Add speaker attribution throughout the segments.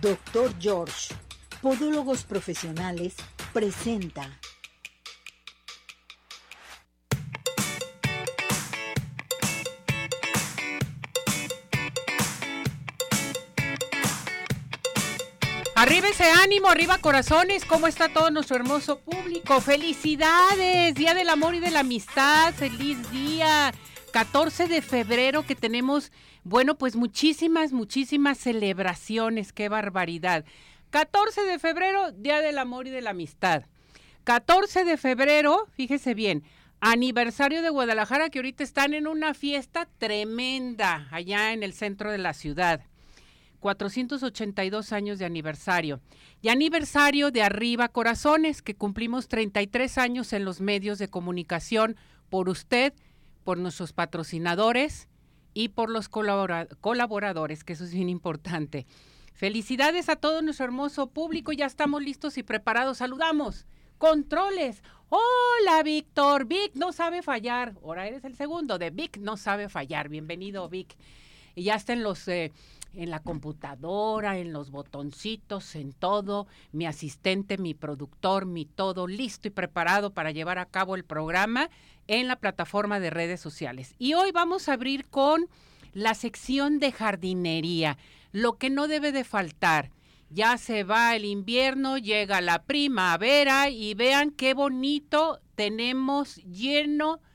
Speaker 1: Doctor George, Podólogos Profesionales, presenta.
Speaker 2: Arriba ese ánimo, arriba corazones, ¿cómo está todo nuestro hermoso público? Felicidades, Día del Amor y de la Amistad, feliz día. 14 de febrero que tenemos, bueno, pues muchísimas, muchísimas celebraciones, qué barbaridad. 14 de febrero, Día del Amor y de la Amistad. 14 de febrero, fíjese bien, aniversario de Guadalajara que ahorita están en una fiesta tremenda allá en el centro de la ciudad. 482 años de aniversario. Y aniversario de Arriba Corazones, que cumplimos 33 años en los medios de comunicación por usted, por nuestros patrocinadores y por los colaboradores, que eso es bien importante. Felicidades a todo nuestro hermoso público, ya estamos listos y preparados. Saludamos. Controles. Hola, Víctor. Vic no sabe fallar. Ahora eres el segundo de Vic no sabe fallar. Bienvenido, Vic. Y ya está en los eh, en la computadora, en los botoncitos, en todo, mi asistente, mi productor, mi todo listo y preparado para llevar a cabo el programa en la plataforma de redes sociales. Y hoy vamos a abrir con la sección de jardinería, lo que no debe de faltar. Ya se va el invierno, llega la primavera y vean qué bonito tenemos lleno de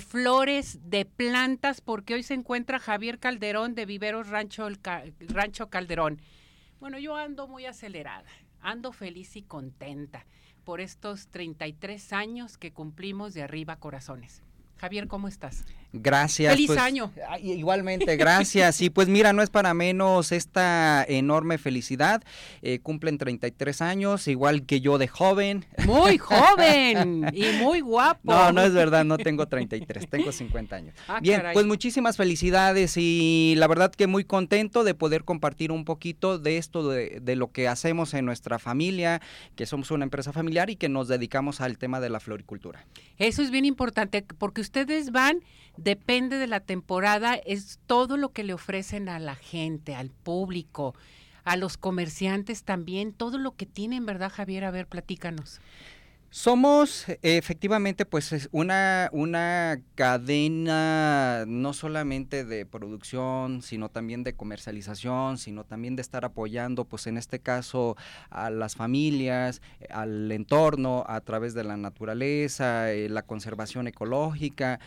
Speaker 2: flores, de plantas, porque hoy se encuentra Javier Calderón de Viveros Rancho, Rancho Calderón. Bueno, yo ando muy acelerada, ando feliz y contenta por estos 33 años que cumplimos de arriba corazones. Javier, ¿cómo estás?
Speaker 3: Gracias.
Speaker 2: Feliz
Speaker 3: pues,
Speaker 2: año.
Speaker 3: Igualmente, gracias. Y pues mira, no es para menos esta enorme felicidad. Eh, cumplen 33 años, igual que yo de joven.
Speaker 2: Muy joven y muy guapo.
Speaker 3: No, no es verdad, no tengo 33, tengo 50 años. Ah, Bien, pues muchísimas felicidades y la verdad que muy contento de poder compartir un poquito de esto, de, de lo que hacemos en nuestra familia, que somos una empresa familiar y que nos dedicamos al tema de la floricultura.
Speaker 2: Eso es bien importante porque ustedes van depende de la temporada, es todo lo que le ofrecen a la gente, al público, a los comerciantes también, todo lo que tienen, ¿verdad, Javier? A ver, platícanos.
Speaker 3: Somos efectivamente pues una, una cadena no solamente de producción, sino también de comercialización, sino también de estar apoyando pues en este caso a las familias, al entorno a través de la naturaleza, eh, la conservación ecológica.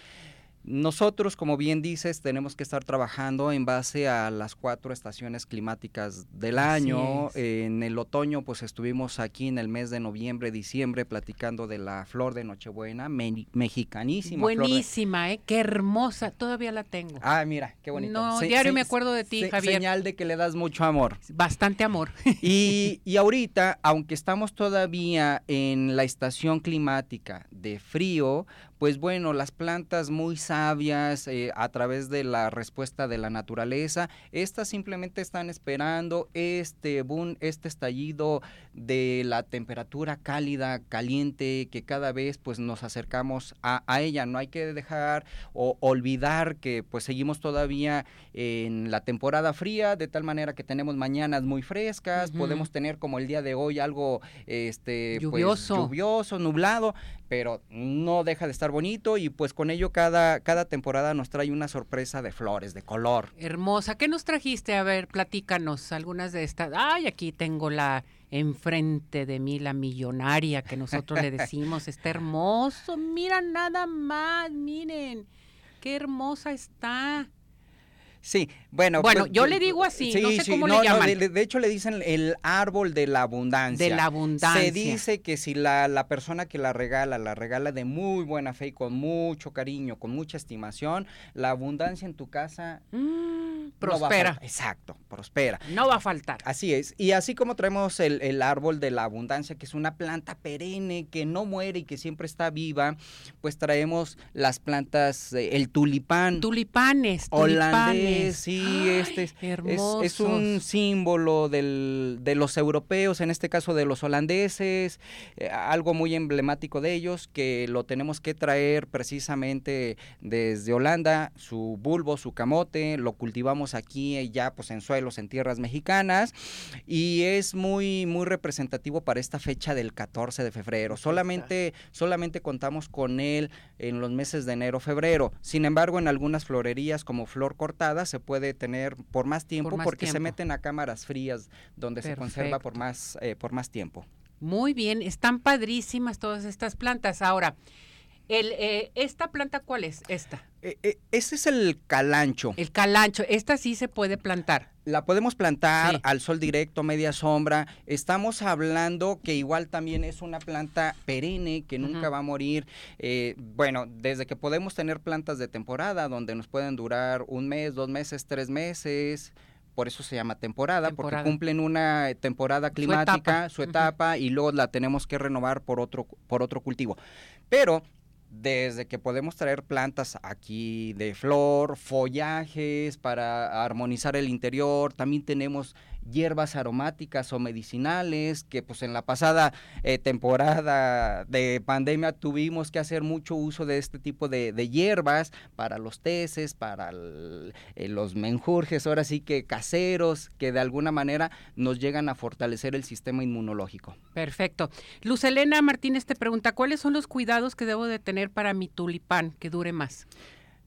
Speaker 3: Nosotros, como bien dices, tenemos que estar trabajando en base a las cuatro estaciones climáticas del año. En el otoño, pues estuvimos aquí en el mes de noviembre, diciembre, platicando de la flor de Nochebuena, mexicanísima.
Speaker 2: Buenísima, ¿eh? Qué hermosa, todavía la tengo.
Speaker 3: Ah, mira, qué bonito.
Speaker 2: No, diario me acuerdo de ti, Javier.
Speaker 3: Señal de que le das mucho amor.
Speaker 2: Bastante amor.
Speaker 3: Y, y ahorita, aunque estamos todavía en la estación climática de frío, pues bueno, las plantas muy sabias eh, a través de la respuesta de la naturaleza, estas simplemente están esperando este boom, este estallido de la temperatura cálida, caliente, que cada vez pues nos acercamos a, ella. No hay que dejar o olvidar que pues seguimos todavía en la temporada fría, de tal manera que tenemos mañanas muy frescas, podemos tener como el día de hoy algo este
Speaker 2: pues, lluvioso,
Speaker 3: lluvioso nublado, pero no deja de estar bonito y pues con ello cada, cada temporada nos trae una sorpresa de flores, de color.
Speaker 2: Hermosa. ¿Qué nos trajiste? A ver, platícanos algunas de estas. Ay, aquí tengo la enfrente de mí, la millonaria que nosotros le decimos. Está hermoso. Mira nada más, miren. Qué hermosa está.
Speaker 3: Sí, bueno.
Speaker 2: Bueno, pues, yo le digo así, no sé cómo le llaman.
Speaker 3: de, hecho, le dicen el árbol de la abundancia.
Speaker 2: De la abundancia.
Speaker 3: Se dice que si la, la persona que la regala, la regala de muy buena fe y con mucho cariño, con mucha estimación, la abundancia en tu casa...
Speaker 2: Mm, prospera.
Speaker 3: Exacto, prospera.
Speaker 2: No va a faltar.
Speaker 3: Así es. Y así como traemos el, el árbol de la abundancia, que es una planta perenne, que no muere y que siempre está viva, pues traemos las plantas, el tulipán.
Speaker 2: Tulipanes, holandés
Speaker 3: sí, este es, es, un símbolo del, de los europeos, en este caso de los holandeses, eh, algo muy emblemático de ellos que lo tenemos que traer precisamente desde Holanda, su bulbo, su camote, lo cultivamos aquí eh, ya pues en suelos, en tierras mexicanas y es muy muy representativo para esta fecha del 14 de febrero. Solamente solamente contamos con él en los meses de enero, febrero. Sin embargo, en algunas florerías como flor cortada se puede tener por más tiempo porque se meten a cámaras frías donde se conserva por más eh, por más tiempo.
Speaker 2: Muy bien, están padrísimas todas estas plantas. Ahora, el, eh, ¿Esta planta cuál es? Esta.
Speaker 3: Eh, eh, ese es el calancho.
Speaker 2: El calancho. Esta sí se puede plantar.
Speaker 3: La podemos plantar al sol directo, media sombra. Estamos hablando que igual también es una planta perenne que nunca va a morir. bueno, desde que podemos tener plantas de temporada donde nos pueden durar un mes, dos meses, tres meses por eso se llama temporada, porque cumplen una temporada climática, su etapa, y luego la tenemos que renovar por otro, por otro cultivo. Pero desde que podemos traer plantas aquí de flor, follajes para armonizar el interior, también tenemos hierbas aromáticas o medicinales, que pues en la pasada eh, temporada de pandemia tuvimos que hacer mucho uso de este tipo de, hierbas para los teces, para eh, los menjurjes, ahora sí que caseros, que de alguna manera nos llegan a fortalecer el sistema inmunológico.
Speaker 2: Perfecto. Luz Elena Martínez te pregunta, ¿cuáles son los cuidados que debo de tener para mi tulipán que dure más?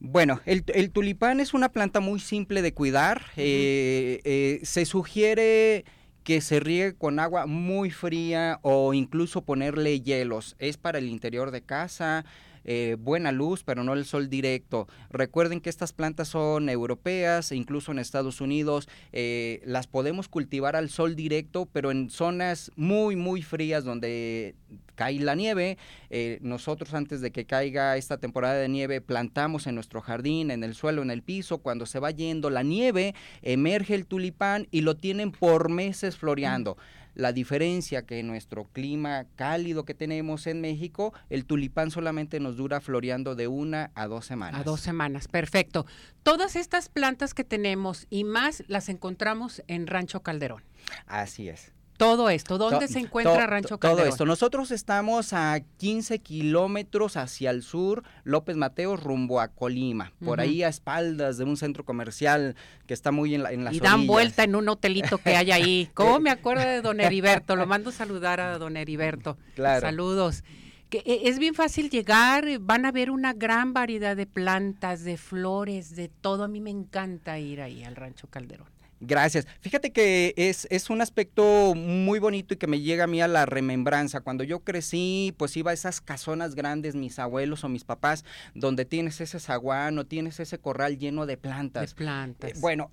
Speaker 3: Bueno, el, tulipán es una planta muy simple de cuidar. Eh, eh, se sugiere que se riegue con agua muy fría o incluso ponerle hielos. Es para el interior de casa. Eh, buena luz, pero no el sol directo. Recuerden que estas plantas son europeas, e incluso en Estados Unidos eh, las podemos cultivar al sol directo, pero en zonas muy, muy frías donde cae la nieve. Eh, nosotros antes de que caiga esta temporada de nieve plantamos en nuestro jardín, en el suelo, en el piso. Cuando se va yendo la nieve, emerge el tulipán y lo tienen por meses floreando. La diferencia que en nuestro clima cálido que tenemos en México, el tulipán solamente nos dura floreando de una a dos semanas.
Speaker 2: A dos semanas, perfecto. Todas estas plantas que tenemos y más las encontramos en Rancho Calderón.
Speaker 3: Así es.
Speaker 2: Todo esto, ¿dónde se encuentra Rancho Calderón?
Speaker 3: Todo esto. Nosotros estamos a 15 kilómetros hacia el sur, López Mateo, rumbo a Colima. Por ahí a espaldas de un centro comercial que está muy en, la, en las
Speaker 2: Y dan vuelta en un hotelito que hay ahí. ¿Cómo me acuerdo de don Heriberto? Lo mando saludar a don Heriberto. Claro. Saludos. Que e, es bien fácil llegar, van a ver una gran variedad de plantas, de flores, de todo. A mí me encanta ir ahí al Rancho Calderón.
Speaker 3: Gracias. Fíjate que es, es, un aspecto muy bonito y que me llega a mí a la remembranza. Cuando yo crecí, pues iba a esas casonas grandes, mis abuelos o mis papás, donde tienes ese zaguán o tienes ese corral lleno de plantas.
Speaker 2: De plantas. Eh,
Speaker 3: bueno,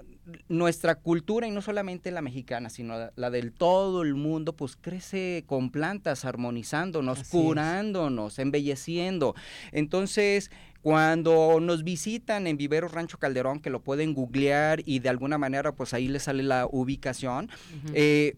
Speaker 3: nuestra cultura, y no solamente la mexicana, sino la, del todo el mundo, pues crece con plantas, armonizándonos, curándonos, embelleciendo. Entonces, cuando nos visitan en Vivero Rancho Calderón, que lo pueden googlear y de alguna manera pues ahí les sale la ubicación, eh,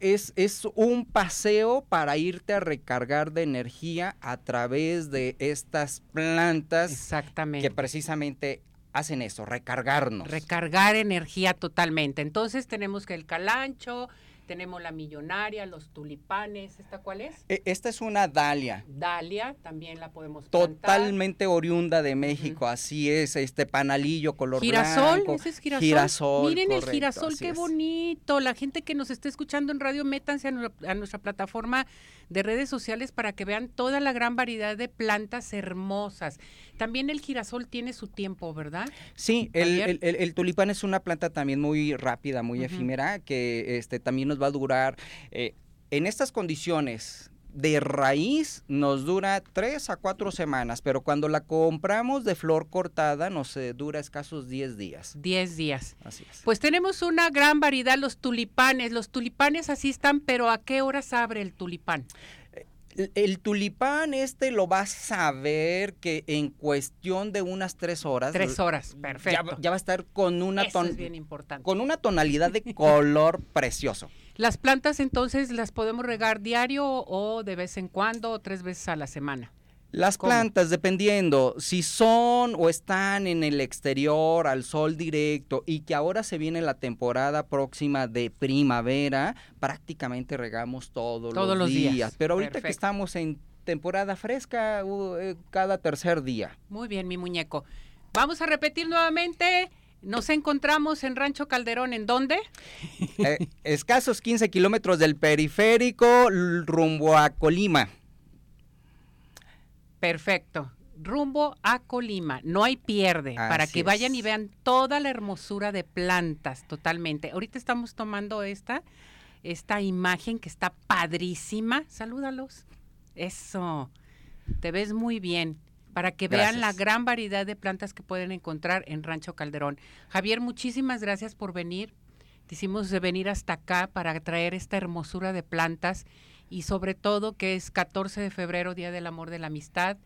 Speaker 3: es, es, un paseo para irte a recargar de energía a través de estas plantas
Speaker 2: Exactamente.
Speaker 3: que precisamente hacen eso, recargarnos.
Speaker 2: Recargar energía totalmente. Entonces tenemos que el calancho, tenemos la millonaria, los tulipanes, ¿esta cuál es?
Speaker 3: E, esta es una dalia.
Speaker 2: Dalia, también la podemos
Speaker 3: Totalmente oriunda de México, así es, este panalillo color
Speaker 2: girasol,
Speaker 3: blanco.
Speaker 2: ese es girasol. girasol Miren el girasol, qué bonito. La gente que nos está escuchando en radio, métanse a nuestra plataforma de redes sociales para que vean toda la gran variedad de plantas hermosas. También el girasol tiene su tiempo, ¿verdad?
Speaker 3: Sí, el, tulipán es una planta también muy rápida, muy efímera, que este también nos va a durar. Eh, en estas condiciones de raíz nos dura tres a cuatro semanas, pero cuando la compramos de flor cortada nos eh, dura escasos 10 días.
Speaker 2: 10 días.
Speaker 3: Así es.
Speaker 2: Pues tenemos una gran variedad, los tulipanes. Los tulipanes así están, pero ¿a qué horas abre el tulipán?
Speaker 3: El, tulipán este lo vas a ver que en cuestión de unas tres horas.
Speaker 2: Tres horas, perfecto.
Speaker 3: Ya, va a estar con una,
Speaker 2: bien importante.
Speaker 3: con una tonalidad de color precioso.
Speaker 2: Las plantas entonces las podemos regar diario o de vez en cuando o tres veces a la semana.
Speaker 3: Las plantas, dependiendo si son o están en el exterior, al sol directo, y que ahora se viene la temporada próxima de primavera, prácticamente regamos todos, los, días. Pero ahorita que estamos en temporada fresca, eh, cada tercer día.
Speaker 2: Muy bien, mi muñeco. Vamos a repetir nuevamente Nos encontramos en Rancho Calderón, ¿en dónde?
Speaker 3: Eh, escasos 15 kilómetros del periférico rumbo a Colima.
Speaker 2: Perfecto. Rumbo a Colima. No hay pierde. para que vayan y vean toda la hermosura de plantas totalmente. Ahorita estamos tomando esta, esta imagen que está padrísima. Salúdalos. Eso. Te ves muy bien para que vean la gran variedad de plantas que pueden encontrar en Rancho Calderón. Javier, muchísimas gracias por venir. Te hicimos de venir hasta acá para traer esta hermosura de plantas y sobre todo que es 14 de febrero, Día del Amor de la Amistad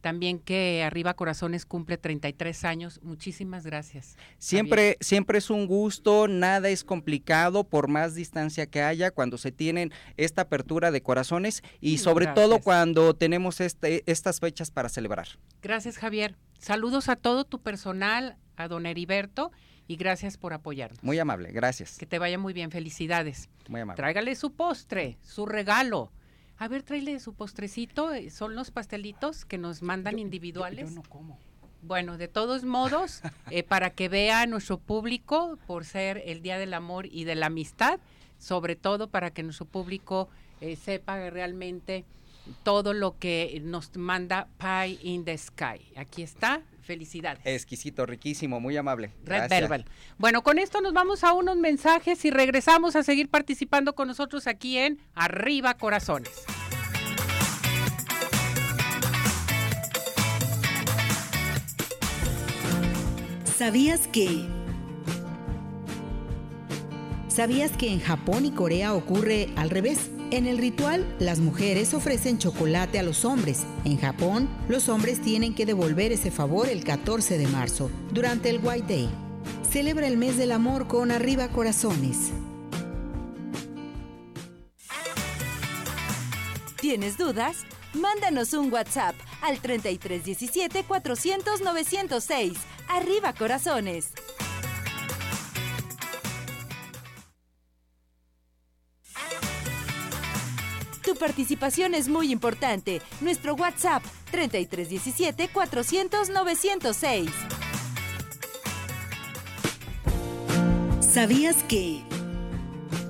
Speaker 2: también que Arriba Corazones cumple 33 años. Muchísimas gracias.
Speaker 3: Siempre, siempre es un gusto, nada es complicado por más distancia que haya cuando se tienen esta apertura de corazones y sobre todo cuando tenemos este, estas fechas para celebrar.
Speaker 2: Gracias, Javier. Saludos a todo tu personal, a don Heriberto y gracias por apoyarnos.
Speaker 3: Muy amable, gracias.
Speaker 2: Que te vaya muy bien, felicidades.
Speaker 3: Muy amable.
Speaker 2: Tráigale su postre, su regalo. A ver, tráele su postrecito. Eh, son los pastelitos que nos mandan individuales.
Speaker 3: Yo, no como.
Speaker 2: Bueno, de todos modos, eh, para que vea nuestro público, por ser el Día del Amor y de la Amistad, sobre todo para que nuestro público eh, sepa realmente todo lo que nos manda Pie in the Sky. Aquí está, Felicidades.
Speaker 3: Exquisito, riquísimo, muy amable.
Speaker 2: Red Verbal. Bueno, con esto nos vamos a unos mensajes y regresamos a seguir participando con nosotros aquí en Arriba Corazones.
Speaker 1: ¿Sabías que... ¿Sabías que en Japón y Corea ocurre al revés? En el ritual, las mujeres ofrecen chocolate a los hombres. En Japón, los hombres tienen que devolver ese favor el 14 de marzo, durante el White Day. Celebra el mes del amor con Arriba Corazones.
Speaker 4: ¿Tienes dudas? Mándanos un WhatsApp al 3317 400 906. Arriba Corazones. Participación es muy importante. Nuestro WhatsApp 3317 400 906.
Speaker 1: ¿Sabías que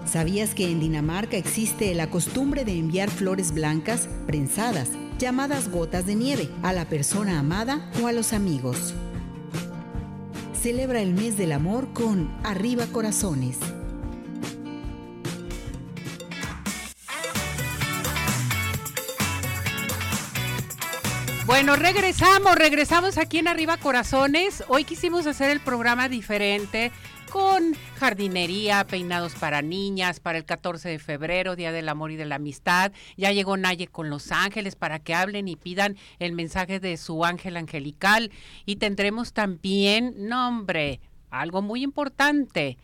Speaker 1: ¿Sabías que en Dinamarca existe la costumbre de enviar flores blancas prensadas, llamadas gotas de nieve, a la persona amada o a los amigos? Celebra el mes del amor con Arriba Corazones.
Speaker 2: Bueno, regresamos, regresamos aquí en Arriba Corazones. Hoy quisimos hacer el programa diferente con jardinería, peinados para niñas, para el 14 de febrero, Día del Amor y de la Amistad. Ya llegó Naye con Los Ángeles para que hablen y pidan el mensaje de su ángel angelical. Y tendremos también, nombre, algo muy importante.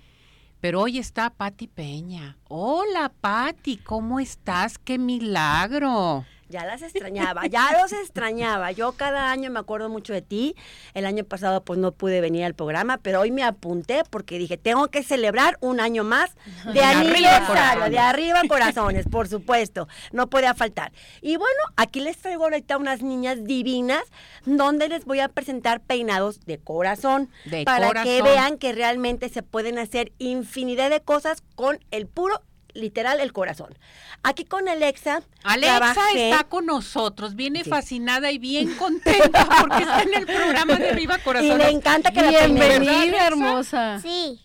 Speaker 2: Pero hoy está Patti Peña. Hola Patti, ¿cómo estás? ¡Qué milagro!
Speaker 5: Ya las extrañaba, ya los extrañaba. Yo cada año me acuerdo mucho de ti. El año pasado pues no pude venir al programa, pero hoy me apunté porque dije, tengo que celebrar un año más de aniversario, de arriba corazones, por supuesto. No podía faltar. Y bueno, aquí les traigo ahorita unas niñas divinas donde les voy a presentar peinados de corazón para que vean que realmente se pueden hacer infinidad de cosas con el puro literal el corazón. Aquí con Alexa.
Speaker 2: Alexa está con nosotros, viene fascinada y bien contenta porque está en el programa de Viva Corazón.
Speaker 5: Y le encanta que
Speaker 2: Bienvenida, la hermosa.
Speaker 6: Sí.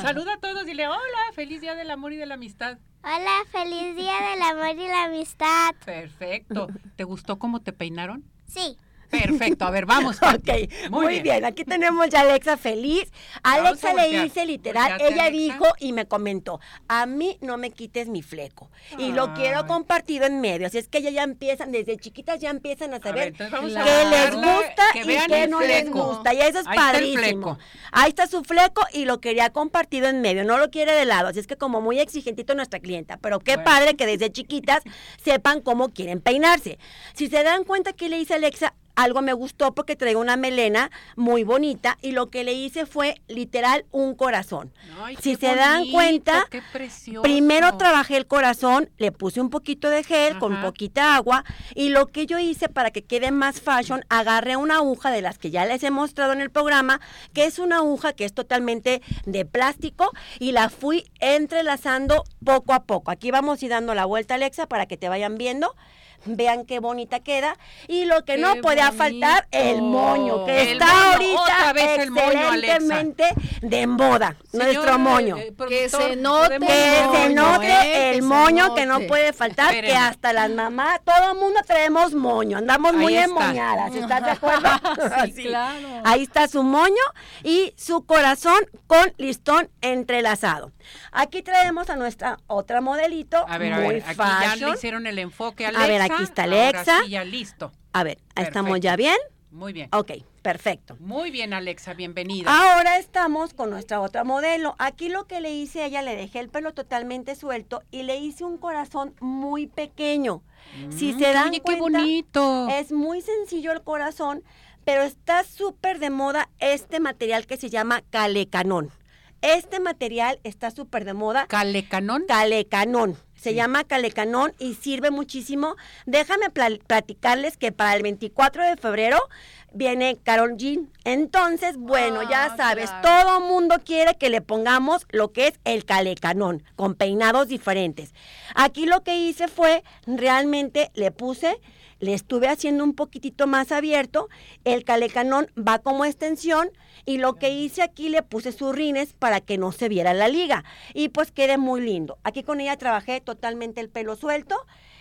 Speaker 2: Saluda a todos, dile hola, feliz día del amor y de la amistad.
Speaker 6: Hola, feliz día del amor y la amistad.
Speaker 2: Perfecto. ¿Te gustó cómo te peinaron?
Speaker 6: Sí.
Speaker 2: Perfecto, a ver, vamos.
Speaker 5: ok, muy, bien. Aquí tenemos ya a Alexa feliz. Alexa le dice literal, ella dijo y me comentó, a mí no me quites mi fleco. Y lo quiero compartido en medio. Así es que ellas ya empiezan, desde chiquitas ya empiezan a saber qué les gusta y qué no les gusta. Y eso es padrísimo. Ahí está su fleco y lo quería compartido en medio, no lo quiere de lado. Así es que como muy exigentito nuestra clienta. Pero qué padre que desde chiquitas sepan cómo quieren peinarse. Si se dan cuenta que le dice Alexa, algo me gustó porque traigo una melena muy bonita y lo que le hice fue literal un corazón.
Speaker 2: Ay,
Speaker 5: si se dan cuenta. Primero trabajé el corazón, le puse un poquito de gel con poquita agua y lo que yo hice para que quede más fashion, agarré una aguja de las que ya les he mostrado en el programa, que es una aguja que es totalmente de plástico y la fui entrelazando poco a poco. Aquí vamos a ir dando la vuelta, Alexa, para que te vayan viendo. Vean qué bonita queda. Y lo que
Speaker 2: Qué
Speaker 5: no puede faltar, el moño, que
Speaker 2: El
Speaker 5: está
Speaker 2: moño,
Speaker 5: ahorita
Speaker 2: vez moño,
Speaker 5: excelentemente de moda. nuestro moño.
Speaker 2: eh,
Speaker 7: Que se
Speaker 2: productor,
Speaker 7: note
Speaker 5: Que se note
Speaker 7: ¿eh?
Speaker 5: el
Speaker 7: Que
Speaker 5: moño que no puede faltar, que hasta las mamás, todo el mundo traemos moño, andamos
Speaker 2: Ahí
Speaker 5: muy
Speaker 2: está.
Speaker 5: emoñadas, ¿estás de acuerdo?
Speaker 7: Sí, claro.
Speaker 5: Ahí está su moño y su corazón con listón entrelazado. Aquí traemos a nuestra otra modelito,
Speaker 2: A ver, a
Speaker 5: muy
Speaker 2: ver, aquí ya le hicieron el enfoque a
Speaker 5: A ver, aquí está
Speaker 2: Ahora
Speaker 5: Alexa.
Speaker 2: sí, ya listo.
Speaker 5: A ver, estamos ya bien.
Speaker 2: Muy bien.
Speaker 5: Ok, perfecto.
Speaker 2: Muy bien, Alexa, bienvenida.
Speaker 5: Ahora estamos con nuestra otra modelo. Aquí lo que le hice a ella, le dejé el pelo totalmente suelto y le hice un corazón muy pequeño. Si
Speaker 2: Mm,
Speaker 5: se dan
Speaker 2: Oye, qué
Speaker 5: cuenta,
Speaker 2: bonito.
Speaker 5: es muy sencillo el corazón, pero está súper de moda este material que se llama calecanón. Este material está súper de moda.
Speaker 2: Calecanón.
Speaker 5: Calecanón. Se
Speaker 2: Sí.
Speaker 5: llama calecanón y sirve muchísimo. Déjame pla- platicarles que para el 24 de febrero viene Carol Jean. Entonces, bueno, ya
Speaker 7: Ah,
Speaker 5: sabes,
Speaker 7: claro.
Speaker 5: todo mundo quiere que le pongamos lo que es el calecanón, con peinados diferentes. Aquí lo que hice fue, realmente le puse, le estuve haciendo un poquitito más abierto, el calecanón va como extensión y lo que hice aquí le puse sus rines para que no se viera la liga y pues quede muy lindo. Aquí con ella trabajé totalmente el pelo suelto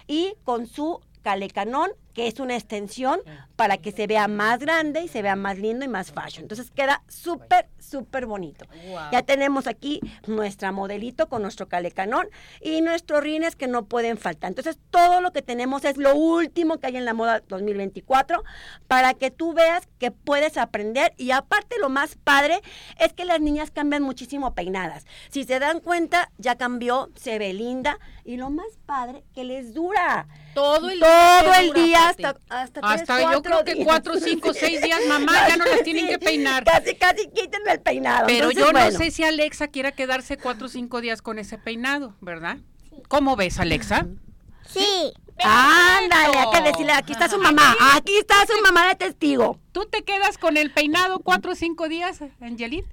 Speaker 5: y con su calecanón, que es una extensión para que se vea más grande y se vea más lindo y más fashion. Entonces queda súper, súper bonito. Ya tenemos aquí nuestra modelito con nuestro calecanón y nuestros rines que no pueden faltar. Entonces todo lo que tenemos es lo último que hay en la moda 2024 para que tú veas que puedes aprender y aparte lo más padre es que las niñas cambian muchísimo peinadas. Si se dan cuenta, ya cambió, se ve linda y lo más padre que les dura.
Speaker 7: Todo el
Speaker 5: Todo
Speaker 7: día.
Speaker 5: el día hasta hasta, tres,
Speaker 2: yo creo que
Speaker 5: días.
Speaker 2: cuatro, cinco, seis días, mamá, ya no las tienen que peinar.
Speaker 5: Casi, casi quítenme el peinado.
Speaker 2: Pero
Speaker 5: Entonces,
Speaker 2: yo no sé si Alexa quiera quedarse cuatro o cinco días con ese peinado, ¿verdad? ¿Cómo ves, Alexa?
Speaker 6: Sí.
Speaker 5: Ándale, hay que decirle, aquí está su mamá, aquí está su mamá de testigo.
Speaker 2: ¿Tú te quedas con el peinado cuatro o cinco días, Angelit?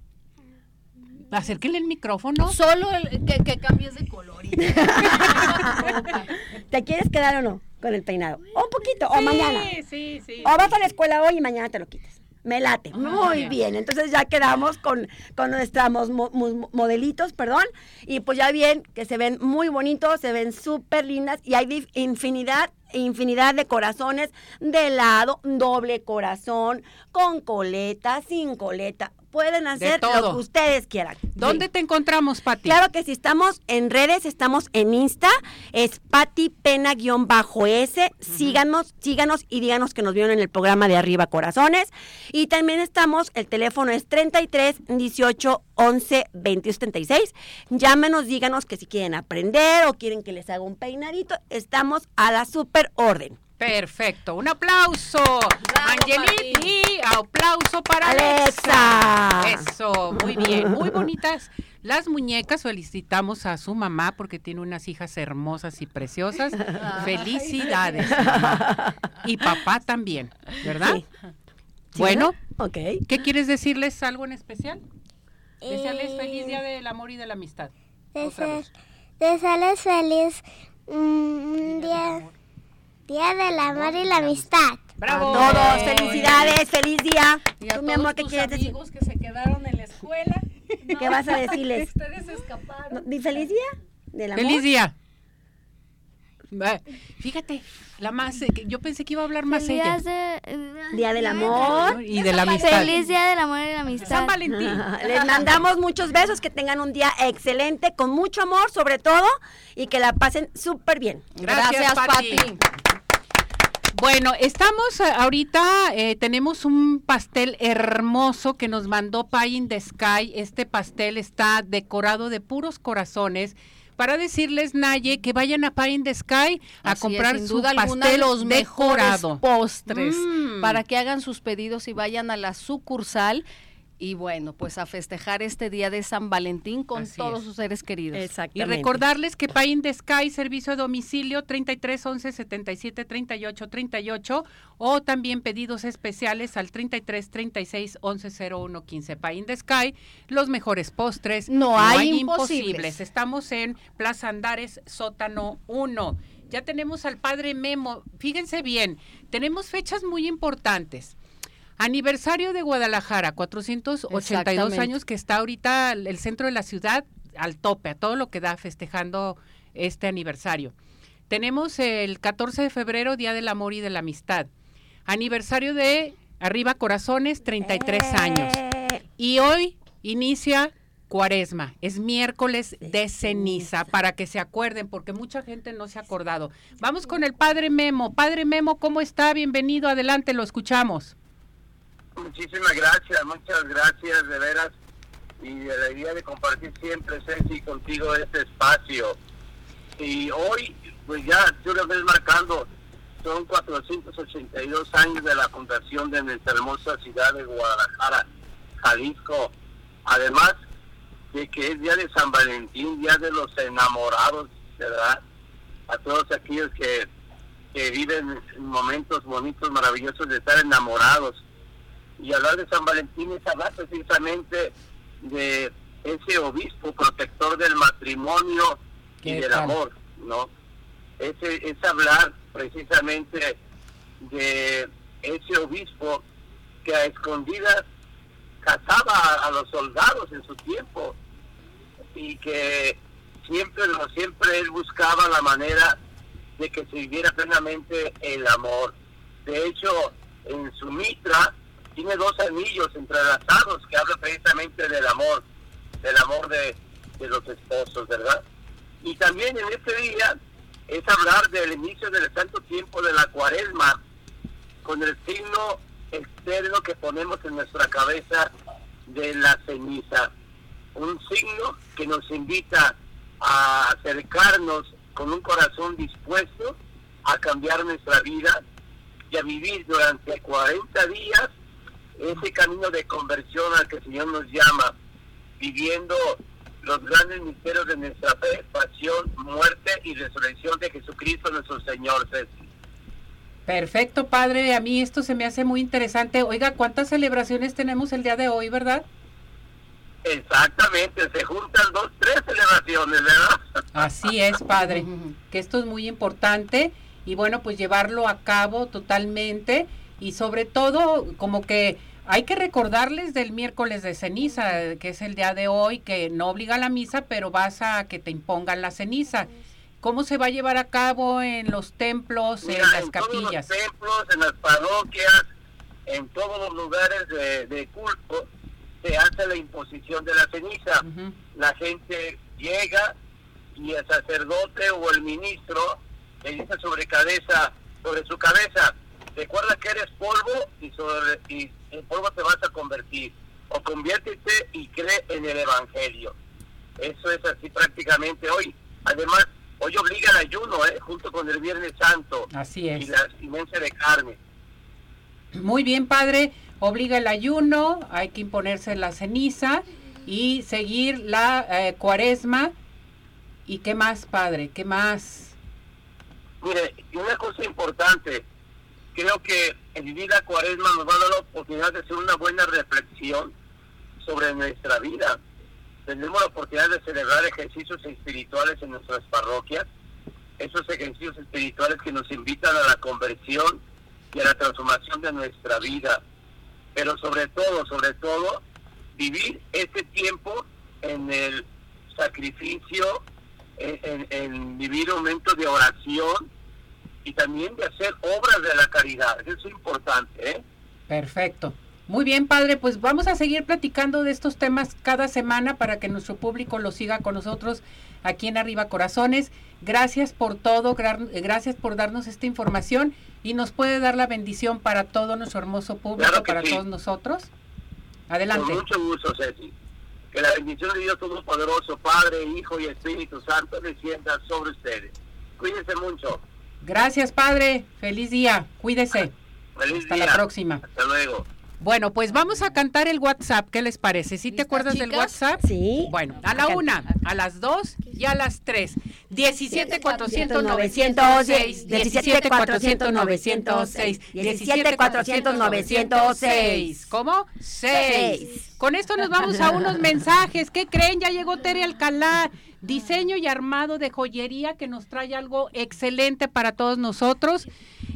Speaker 2: Acérquenle el micrófono.
Speaker 7: Solo el, que, que cambies de color. y-
Speaker 5: ¿Te quieres quedar o no con el peinado? O un poquito, o mañana.
Speaker 2: sí, sí.
Speaker 5: O vas a la escuela hoy y mañana te lo quites. Me late. Muy
Speaker 2: bien.
Speaker 5: bien. Entonces ya quedamos con, con nuestros mo- mo- modelitos, perdón. Y pues ya bien, que se ven muy bonitos, se ven súper lindas. Y hay infinidad, infinidad de corazones de lado, doble corazón, con coleta, sin coleta. Pueden hacer lo que ustedes quieran.
Speaker 2: ¿Dónde
Speaker 5: Sí.
Speaker 2: te encontramos, Pati?
Speaker 5: Claro que si estamos en redes, estamos en Insta, es Pati Pena-S. Síganos, síganos y díganos que nos vieron en el programa de Arriba Corazones. Y también estamos, el teléfono es 33 18 11 22 76. Llámenos, díganos que si quieren aprender o quieren que les haga un peinadito, estamos a la super orden.
Speaker 2: Perfecto. Un aplauso. Angelit
Speaker 7: Pati.
Speaker 2: y aplauso para Alexa.
Speaker 5: Alexa.
Speaker 2: Eso, muy bien. Muy bonitas las muñecas. Felicitamos a su mamá porque tiene unas hijas hermosas y preciosas. Felicidades. mamá. Y papá también, ¿verdad?
Speaker 5: Sí. ¿Sí,
Speaker 2: Bueno. ¿qué quieres decirles algo en especial? Desearles
Speaker 6: Eh,
Speaker 2: feliz día del amor y de la amistad.
Speaker 6: Desearles feliz mm, día, día del amor y la amistad.
Speaker 2: ¡Bravo!
Speaker 5: Todos, felicidades, feliz día.
Speaker 7: Y a
Speaker 5: Tú, mi amor, ¿qué
Speaker 7: tus
Speaker 5: quieres decir?
Speaker 7: amigos que se quedaron en la escuela.
Speaker 5: ¿Qué vas a decirles?
Speaker 7: Ustedes escaparon.
Speaker 5: No, di feliz día del amor.
Speaker 2: ¡Feliz día! Fíjate, la más, eh, que yo pensé que iba a hablar más ella.
Speaker 5: Día del amor.
Speaker 2: Y de la amistad.
Speaker 6: día del amor y la amistad.
Speaker 2: San Valentín.
Speaker 5: Les mandamos muchos besos, que tengan un día excelente, con mucho amor sobre todo, y que la pasen súper bien.
Speaker 2: Gracias, Pati. Bueno, estamos eh, ahorita, eh, tenemos un pastel hermoso que nos mandó Pie in the Sky. Este pastel está decorado de puros corazones para decirles, Naye, que vayan a Pie in the Sky a
Speaker 7: Así es,
Speaker 2: comprar
Speaker 7: sin
Speaker 2: su
Speaker 7: duda alguna,
Speaker 2: pastel
Speaker 7: los mejores postres
Speaker 2: Mm.
Speaker 7: para que hagan sus pedidos y vayan a la sucursal y bueno, pues a festejar este día de San Valentín con
Speaker 2: Así
Speaker 7: todos
Speaker 2: es.
Speaker 7: sus seres queridos.
Speaker 2: Y
Speaker 5: Exactamente.
Speaker 2: recordarles que Pay in the Sky, servicio a domicilio 33 11 77 38 38 o también pedidos especiales al 33 36 11 01 15. Pay in the Sky, los mejores postres.
Speaker 7: No hay imposibles.
Speaker 2: Estamos en Plaza Andares, sótano 1. Ya tenemos al padre Memo. Fíjense bien, tenemos fechas muy importantes. Aniversario de Guadalajara, 482
Speaker 7: Exactamente.
Speaker 2: años que está ahorita el centro de la ciudad al tope, a todo lo que da festejando este aniversario. Tenemos el 14 de febrero, Día del Amor y de la Amistad. Aniversario de Arriba Corazones, 33 años. Y hoy inicia Cuaresma, es miércoles de ceniza, para que se acuerden, porque mucha gente no se ha acordado. Vamos con el Padre Memo. Padre Memo, ¿cómo está? Bienvenido, adelante, lo escuchamos.
Speaker 8: Muchísimas gracias, muchas gracias de veras y de la idea de compartir siempre, Ceci, contigo este espacio. Y hoy, pues ya tú lo ves marcando, son 482 años de la fundación de nuestra hermosa ciudad de Guadalajara, Jalisco. Además de que es día de San Valentín, día de los enamorados, ¿verdad? A todos aquellos que, que viven momentos bonitos, maravillosos de estar enamorados y hablar de San Valentín es hablar precisamente de ese obispo protector del matrimonio y
Speaker 2: ¿Qué
Speaker 8: del
Speaker 2: tal?
Speaker 8: amor, ¿no? Ese, es hablar precisamente de ese obispo que a escondidas casaba a, a los soldados en su tiempo y que siempre, no, siempre él buscaba la manera de que se viviera plenamente el amor. De hecho, en su mitra tiene dos anillos entrelazados que hablan precisamente del amor, del amor de, de los esposos, ¿verdad? Y también en este día es hablar del inicio del santo tiempo de la cuaresma, con el signo externo que ponemos en nuestra cabeza de la ceniza. Un signo que nos invita a acercarnos con un corazón dispuesto a cambiar nuestra vida y a vivir durante 40 días ese camino de conversión al que el Señor nos llama, viviendo los grandes misterios de nuestra fe, pasión, muerte y resurrección de Jesucristo nuestro Señor. Ceci.
Speaker 2: Perfecto, padre. A mí esto se me hace muy interesante. Oiga, ¿cuántas celebraciones tenemos el día de hoy, verdad?
Speaker 8: Exactamente, se juntan dos, tres celebraciones, ¿verdad?
Speaker 2: Así es, padre. Que esto es muy importante y bueno, pues llevarlo a cabo totalmente y sobre todo como que hay que recordarles del miércoles de ceniza, que es el día de hoy, que no obliga a la misa, pero vas a que te impongan la ceniza. ¿Cómo se va a llevar a cabo en los templos,
Speaker 8: Mira,
Speaker 2: en las
Speaker 8: en todos los
Speaker 2: capillas?
Speaker 8: templos, en las parroquias, en todos los lugares de, de culto, se hace la imposición de la ceniza. La gente llega y el sacerdote o el ministro le dice sobre cabeza, sobre su cabeza, recuerda que eres polvo y sobre y en polvo te vas a convertir. O conviértete y cree en el evangelio. Eso es así prácticamente hoy. Además, hoy obliga el ayuno, ¿eh? junto con el Viernes Santo
Speaker 2: Así
Speaker 8: y
Speaker 2: es.
Speaker 8: la abstinencia de carne.
Speaker 2: Muy bien, padre. Obliga el ayuno, hay que imponerse la ceniza y seguir la eh, cuaresma. ¿Y qué más, padre? ¿Qué más?
Speaker 8: Mire, y una cosa importante, creo que el vivir la cuaresma nos va a dar la oportunidad de hacer una buena reflexión sobre nuestra vida. Tenemos la oportunidad de celebrar ejercicios espirituales en nuestras parroquias, esos ejercicios espirituales que nos invitan a la conversión y a la transformación de nuestra vida. Pero sobre todo, sobre todo, vivir este tiempo en el sacrificio, en, en- en vivir un momento de oración y también de hacer obras de la caridad. Eso es importante, ¿eh?
Speaker 2: Perfecto. Muy bien, padre, pues vamos a seguir platicando de estos temas cada semana para que nuestro público lo siga con nosotros aquí en Arriba Corazones. Gracias por todo, gra- gracias por darnos esta información y nos puede dar la bendición para todo nuestro hermoso público,
Speaker 8: Claro
Speaker 2: para
Speaker 8: sí.
Speaker 2: todos nosotros. Adelante.
Speaker 8: Con mucho gusto, Ceci. Que la bendición de Dios Todopoderoso, Padre, Hijo y Espíritu Santo descienda sobre ustedes. Cuídense mucho.
Speaker 2: Gracias, padre. Feliz día. Cuídese.
Speaker 8: Feliz
Speaker 2: Hasta
Speaker 8: día.
Speaker 2: la próxima.
Speaker 8: Hasta luego.
Speaker 2: Bueno, pues vamos a cantar el WhatsApp. ¿Qué les parece? ¿Sí te
Speaker 7: ¿Listas,
Speaker 2: acuerdas del
Speaker 7: chicas?
Speaker 2: WhatsApp?
Speaker 5: Sí.
Speaker 2: Bueno, a la una, a las dos y a las tres. 17 400
Speaker 5: 900,
Speaker 2: 906.
Speaker 5: 17 400 906.
Speaker 2: 17 400 906. ¿Cómo? 6.
Speaker 5: Seis.
Speaker 2: Con esto nos vamos a unos mensajes. ¿Qué creen? Ya llegó Tere Alcalá. Diseño y armado de joyería que nos trae algo excelente para todos nosotros.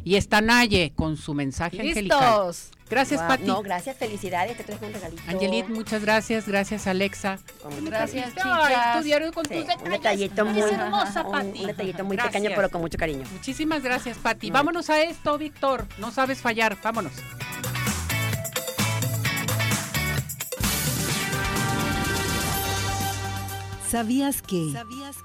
Speaker 2: Y está Naye con su mensaje angelical.
Speaker 7: Listos.
Speaker 2: Gracias,
Speaker 5: Guau,
Speaker 2: Pati.
Speaker 5: No, gracias, felicidades, te traje un regalito.
Speaker 2: Angelit, muchas gracias. Gracias, Alexa.
Speaker 7: Gracias, chicas.
Speaker 2: tu diario con
Speaker 5: Sí,
Speaker 2: tus
Speaker 5: un
Speaker 2: detalles.
Speaker 5: detallito muy,
Speaker 2: hermosa,
Speaker 5: un,
Speaker 2: Pati.
Speaker 5: un detallito muy
Speaker 2: Gracias.
Speaker 5: pequeño, pero con mucho cariño.
Speaker 2: Muchísimas gracias, Pati.
Speaker 5: No.
Speaker 2: Vámonos a esto, Víctor. No sabes fallar. Vámonos.
Speaker 1: ¿Sabías que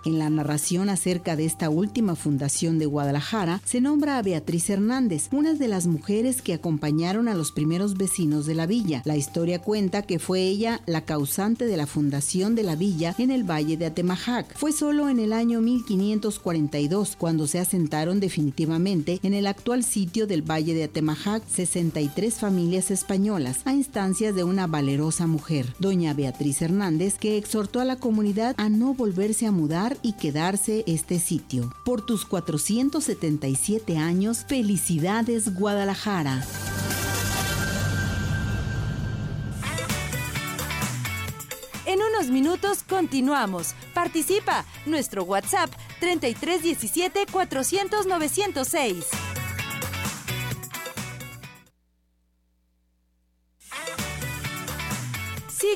Speaker 1: en la narración acerca de esta última fundación de Guadalajara se nombra a Beatriz Hernández, una de las mujeres que acompañaron a los primeros vecinos de la villa? La historia cuenta que fue ella la causante de la fundación de la villa en el Valle de Atemajac. Fue solo en el año 1542 cuando se asentaron definitivamente en el actual sitio del Valle de Atemajac 63 familias españolas a instancias de una valerosa mujer, doña Beatriz Hernández, que exhortó a la comunidad a no volverse a mudar y quedarse este sitio. Por tus 477 años, felicidades Guadalajara.
Speaker 4: En unos minutos continuamos. Participa. Nuestro WhatsApp 3317 400 906.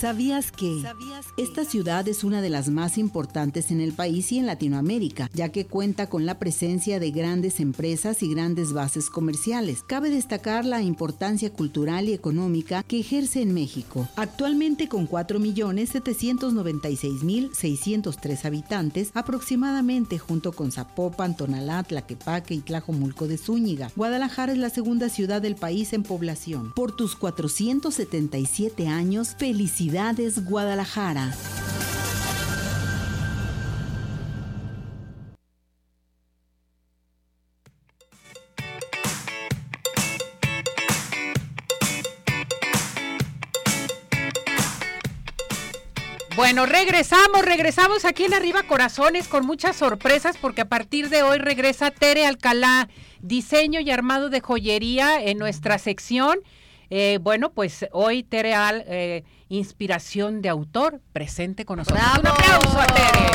Speaker 1: ¿Sabías que esta ciudad es una de las más importantes en el país y en Latinoamérica, ya que cuenta con la presencia de grandes empresas y grandes bases comerciales? Cabe destacar la importancia cultural y económica que ejerce en México. Actualmente con 4.796.603 habitantes, aproximadamente junto con Zapopan, Tonalá, Tlaquepaque y Tlajomulco de Zúñiga. Guadalajara es la segunda ciudad del país en población. Por tus 477 años, felicidades Guadalajara.
Speaker 2: Bueno, regresamos, regresamos aquí en Arriba Corazones con muchas sorpresas porque a partir de hoy regresa Tere Alcalá, diseño y armado de joyería en nuestra sección. Eh, bueno, pues hoy Tere Al, eh, inspiración de autor, presente con nosotros. Un
Speaker 7: ¡Bravo!
Speaker 2: aplauso a Tere.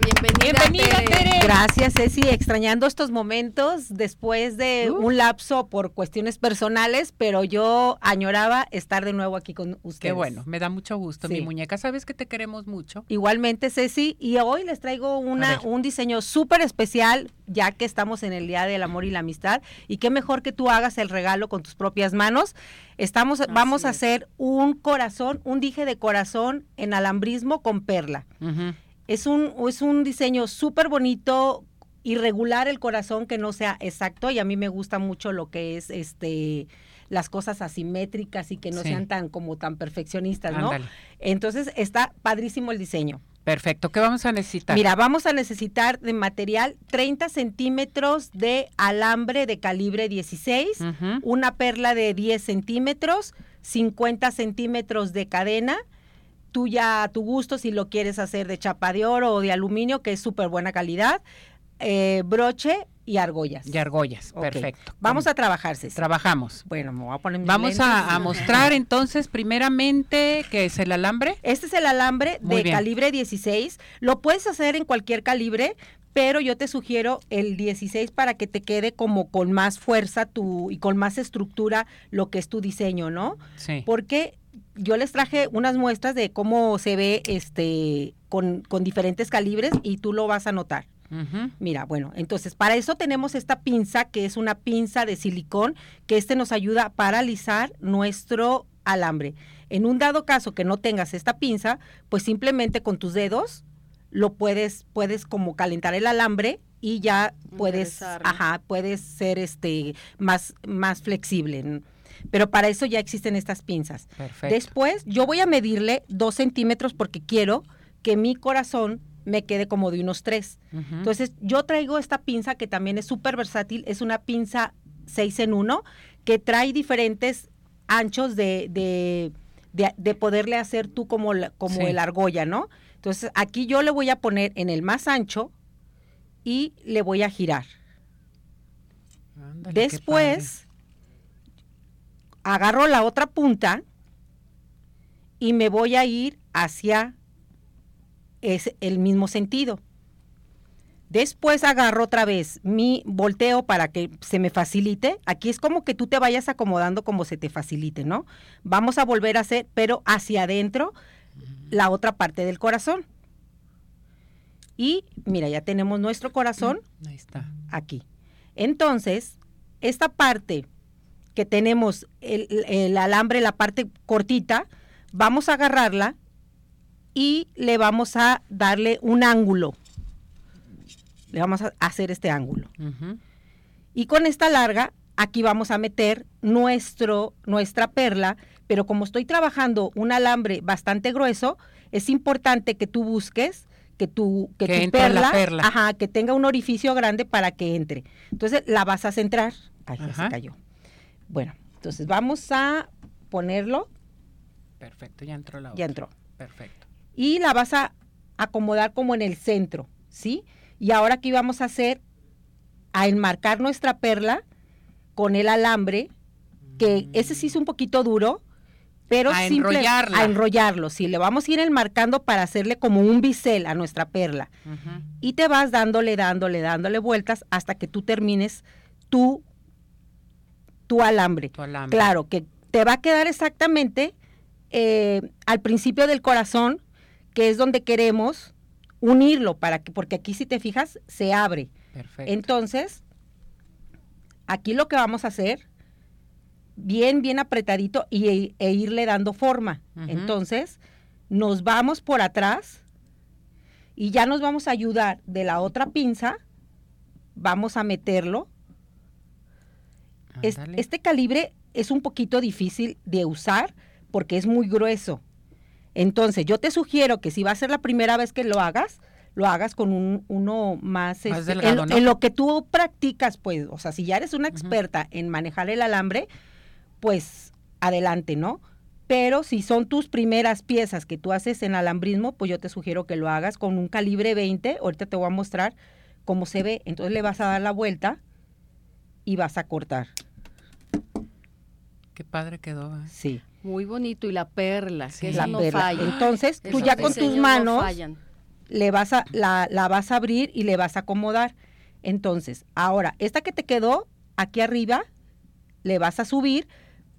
Speaker 7: Bienvenida,
Speaker 2: Bienvenida, Tere.
Speaker 9: Gracias, Ceci. Extrañando estos momentos después de
Speaker 2: Uh.
Speaker 9: un lapso por cuestiones personales, pero yo añoraba estar de nuevo aquí con ustedes.
Speaker 2: Qué bueno, me da mucho gusto, mi muñeca. Sabes que te queremos mucho.
Speaker 9: Igualmente, Ceci, y hoy les traigo una, un diseño súper especial, ya que estamos en el Día del Amor y la Amistad, y qué mejor que tú hagas el regalo con tus propias manos. Estamos, vamos a hacer un corazón, un dije de corazón en alambrismo con perla. Es un, es un diseño súper bonito, irregular el corazón, que no sea exacto, y a mí me gusta mucho lo que es este las cosas asimétricas y que no
Speaker 2: Sí.
Speaker 9: sean tan como tan perfeccionistas, ¿no? Entonces está padrísimo el diseño.
Speaker 2: Perfecto, ¿qué vamos a necesitar?
Speaker 9: Mira, vamos a necesitar de material 30 centímetros de alambre de calibre 16,
Speaker 2: Ujú.
Speaker 9: una perla de 10 centímetros, 50 centímetros de cadena, tú ya a tu gusto si lo quieres hacer de chapa de oro o de aluminio, que es súper buena calidad, eh, broche y argollas.
Speaker 2: Y argollas, perfecto.
Speaker 9: Vamos a trabajar, Ceci.
Speaker 2: Trabajamos.
Speaker 9: Bueno, me voy a poner mis
Speaker 2: Vamos a, a mostrar entonces primeramente qué es el alambre.
Speaker 9: Este es el alambre
Speaker 2: Muy
Speaker 9: de
Speaker 2: bien.
Speaker 9: calibre 16. Lo puedes hacer en cualquier calibre, pero yo te sugiero el 16 para que te quede como con más fuerza tu, y con más estructura lo que es tu diseño, ¿no?
Speaker 2: Sí.
Speaker 9: Porque yo les traje unas muestras de cómo se ve este con, con diferentes calibres y tú lo vas a notar. Mira, bueno, entonces para eso tenemos esta pinza que es una pinza de silicón que este nos ayuda a paralizar nuestro alambre. En un dado caso que no tengas esta pinza, pues simplemente con tus dedos lo puedes, puedes como calentar el alambre y ya puedes, ajá, puedes ser este más, más flexible. Pero para eso ya existen estas pinzas.
Speaker 2: Perfecto.
Speaker 9: Después, yo voy a medirle dos centímetros porque quiero que mi corazón me quede como de unos tres. Entonces, yo traigo esta pinza que también es súper versátil, es una pinza 6 en 1 que trae diferentes anchos de, de, de- de poderle hacer tú como, la- como
Speaker 2: Sí.
Speaker 9: el argolla, ¿no? Entonces, aquí yo le voy a poner en el más ancho y le voy a girar.
Speaker 2: Ándale,
Speaker 9: Después, agarro la otra punta y me voy a ir hacia es el mismo sentido. Después agarro otra vez mi volteo para que se me facilite. Aquí es como que tú te vayas acomodando como se te facilite, ¿no? Vamos a volver a hacer, pero hacia adentro, la otra parte del corazón. Y mira, ya tenemos nuestro corazón
Speaker 2: padre. Ahí está.
Speaker 9: aquí. Entonces, esta parte que tenemos el, el alambre, la parte cortita, vamos a agarrarla y le vamos a darle un ángulo. Le vamos a hacer este ángulo. Y con esta larga, aquí vamos a meter nuestro, nuestra perla, pero como estoy trabajando un alambre bastante grueso, es importante que tú busques que tu, que
Speaker 2: Que
Speaker 9: tu
Speaker 2: entre la
Speaker 9: perla,
Speaker 2: perla.
Speaker 9: ajá, que tenga un orificio grande para que entre. Entonces la vas a centrar. Ay, ya se cayó. Bueno, entonces vamos a ponerlo,
Speaker 2: Perfecto, ya entró la otra.
Speaker 9: ya entró.
Speaker 2: Perfecto.
Speaker 9: Y la vas a acomodar como en el centro, ¿sí? Y ahora aquí vamos a hacer, a enmarcar nuestra perla con el alambre, que ese sí es un poquito duro, pero
Speaker 2: A
Speaker 9: simple-
Speaker 2: enrollarla.
Speaker 9: a enrollarlo, sí, le vamos a ir enmarcando para hacerle como un bisel a nuestra perla. Y te vas dándole, dándole, dándole vueltas hasta que tú termines tu, tu alambre.
Speaker 2: Tu alambre.
Speaker 9: Claro, que te va a quedar exactamente eh, al principio del corazón, que es donde queremos unirlo, para que, porque aquí si te fijas, se abre.
Speaker 2: Perfecto.
Speaker 9: Entonces, aquí lo que vamos a hacer, bien, bien apretadito y, e irle dando forma. Entonces, nos vamos por atrás y ya nos vamos a ayudar de la otra pinza, vamos a meterlo. Es- este calibre es un poquito difícil de usar porque es muy grueso. Entonces, yo te sugiero que si va a ser la primera vez que lo hagas, lo hagas con un, uno más,
Speaker 2: Más
Speaker 9: este,
Speaker 2: delgado,
Speaker 9: en,
Speaker 2: ¿no?
Speaker 9: en lo que tú practicas, pues, o sea, si ya eres una experta en manejar el alambre, pues adelante, ¿no? Pero si son tus primeras piezas que tú haces en alambrismo, pues yo te sugiero que lo hagas con un calibre 20. Ahorita te voy a mostrar cómo se ve. Entonces le vas a dar la vuelta y vas a cortar.
Speaker 2: Qué padre quedó. ¿eh?
Speaker 9: Sí,
Speaker 7: Muy bonito y la perla,
Speaker 2: Sí.
Speaker 7: que
Speaker 9: la
Speaker 7: no
Speaker 9: perla.
Speaker 7: falla.
Speaker 9: Entonces tú ya con tus
Speaker 7: no
Speaker 9: manos le vas a, la, la vas a abrir y le vas a acomodar. Entonces, ahora, esta que te quedó aquí arriba, le vas a subir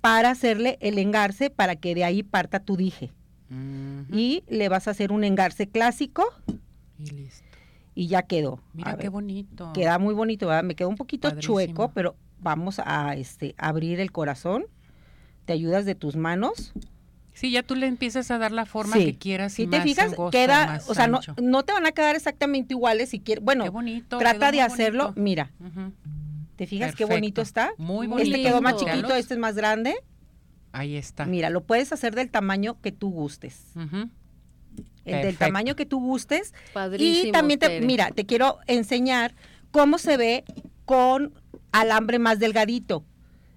Speaker 9: para hacerle el engarce para que de ahí parta tu dije. Y le vas a hacer un engarce clásico
Speaker 2: Y listo.
Speaker 9: y ya quedó.
Speaker 2: Mira
Speaker 9: A
Speaker 2: qué
Speaker 9: ver,
Speaker 2: bonito.
Speaker 9: Queda muy bonito, ¿verdad? Me quedó un poquito
Speaker 2: Padrísimo.
Speaker 9: chueco, pero vamos a este, abrir el corazón. Te ayudas de tus manos.
Speaker 2: Sí, ya tú le empiezas a dar la forma
Speaker 9: Sí.
Speaker 2: que quieras.
Speaker 9: Si
Speaker 2: y
Speaker 9: te
Speaker 2: más
Speaker 9: fijas,
Speaker 2: angosto,
Speaker 9: queda,
Speaker 2: más
Speaker 9: o sea, no, no te van a quedar exactamente iguales si quieres. Bueno,
Speaker 2: Qué bonito.
Speaker 9: trata de hacerlo.
Speaker 2: bonito.
Speaker 9: Mira. ¿te fijas qué bonito está?
Speaker 2: Muy
Speaker 7: Muy
Speaker 2: bonito.
Speaker 9: Este quedó más chiquito, este es más grande.
Speaker 2: Ahí está.
Speaker 9: Mira, lo puedes hacer del tamaño que tú gustes. El del tamaño que tú gustes.
Speaker 7: Padrísimo,
Speaker 9: y también, te,
Speaker 7: Tere.
Speaker 9: mira, te quiero enseñar cómo se ve con alambre más delgadito.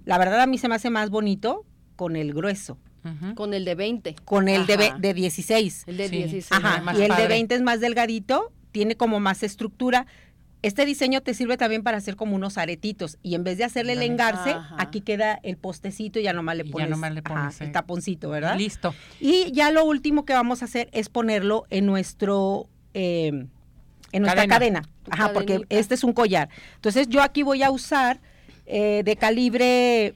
Speaker 9: La verdad a mí se me hace más bonito con el grueso.
Speaker 7: Con el de 20.
Speaker 9: con el de, de 16.
Speaker 7: El de
Speaker 2: Sí.
Speaker 7: 16.
Speaker 9: Ajá, y el de
Speaker 2: padre.
Speaker 9: 20 es más delgadito, tiene como más estructura. Este diseño te sirve también para hacer como unos aretitos y en vez de hacerle el engarce,
Speaker 7: Ajá.
Speaker 9: aquí queda el postecito y ya nomás le
Speaker 2: Y ya
Speaker 9: pones,
Speaker 2: nomás le
Speaker 9: ajá,
Speaker 2: pones,
Speaker 9: el
Speaker 2: eh.
Speaker 9: taponcito, ¿verdad?
Speaker 2: Listo.
Speaker 9: Y ya lo último que vamos a hacer es ponerlo en nuestro eh, en nuestra
Speaker 2: Cadena.
Speaker 9: cadena. Ajá, porque este es un collar. Entonces yo aquí voy a usar eh, de calibre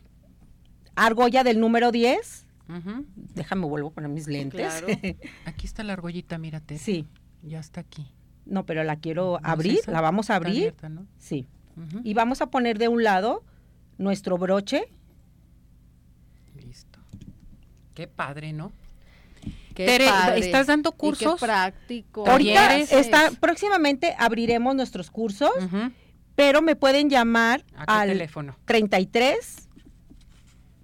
Speaker 9: argolla del número 10.
Speaker 2: Ujú.
Speaker 9: Déjame vuelvo a poner mis lentes.
Speaker 7: Claro.
Speaker 2: Aquí está la argollita, mírate.
Speaker 9: sí.
Speaker 2: Ya está aquí.
Speaker 9: No, pero la quiero
Speaker 2: ¿No es
Speaker 9: abrir, la vamos a
Speaker 2: Está
Speaker 9: abrir.
Speaker 2: abierta, ¿no?
Speaker 9: Sí. Y vamos a poner de un lado nuestro broche.
Speaker 2: Listo. Qué padre, ¿no?
Speaker 7: Qué
Speaker 2: Tere,
Speaker 7: padre.
Speaker 2: ¿estás dando
Speaker 7: Y qué
Speaker 2: cursos?
Speaker 7: práctico.
Speaker 9: Ahorita está, próximamente abriremos nuestros cursos, pero me pueden llamar
Speaker 2: ¿A qué
Speaker 9: al
Speaker 2: teléfono?
Speaker 9: 33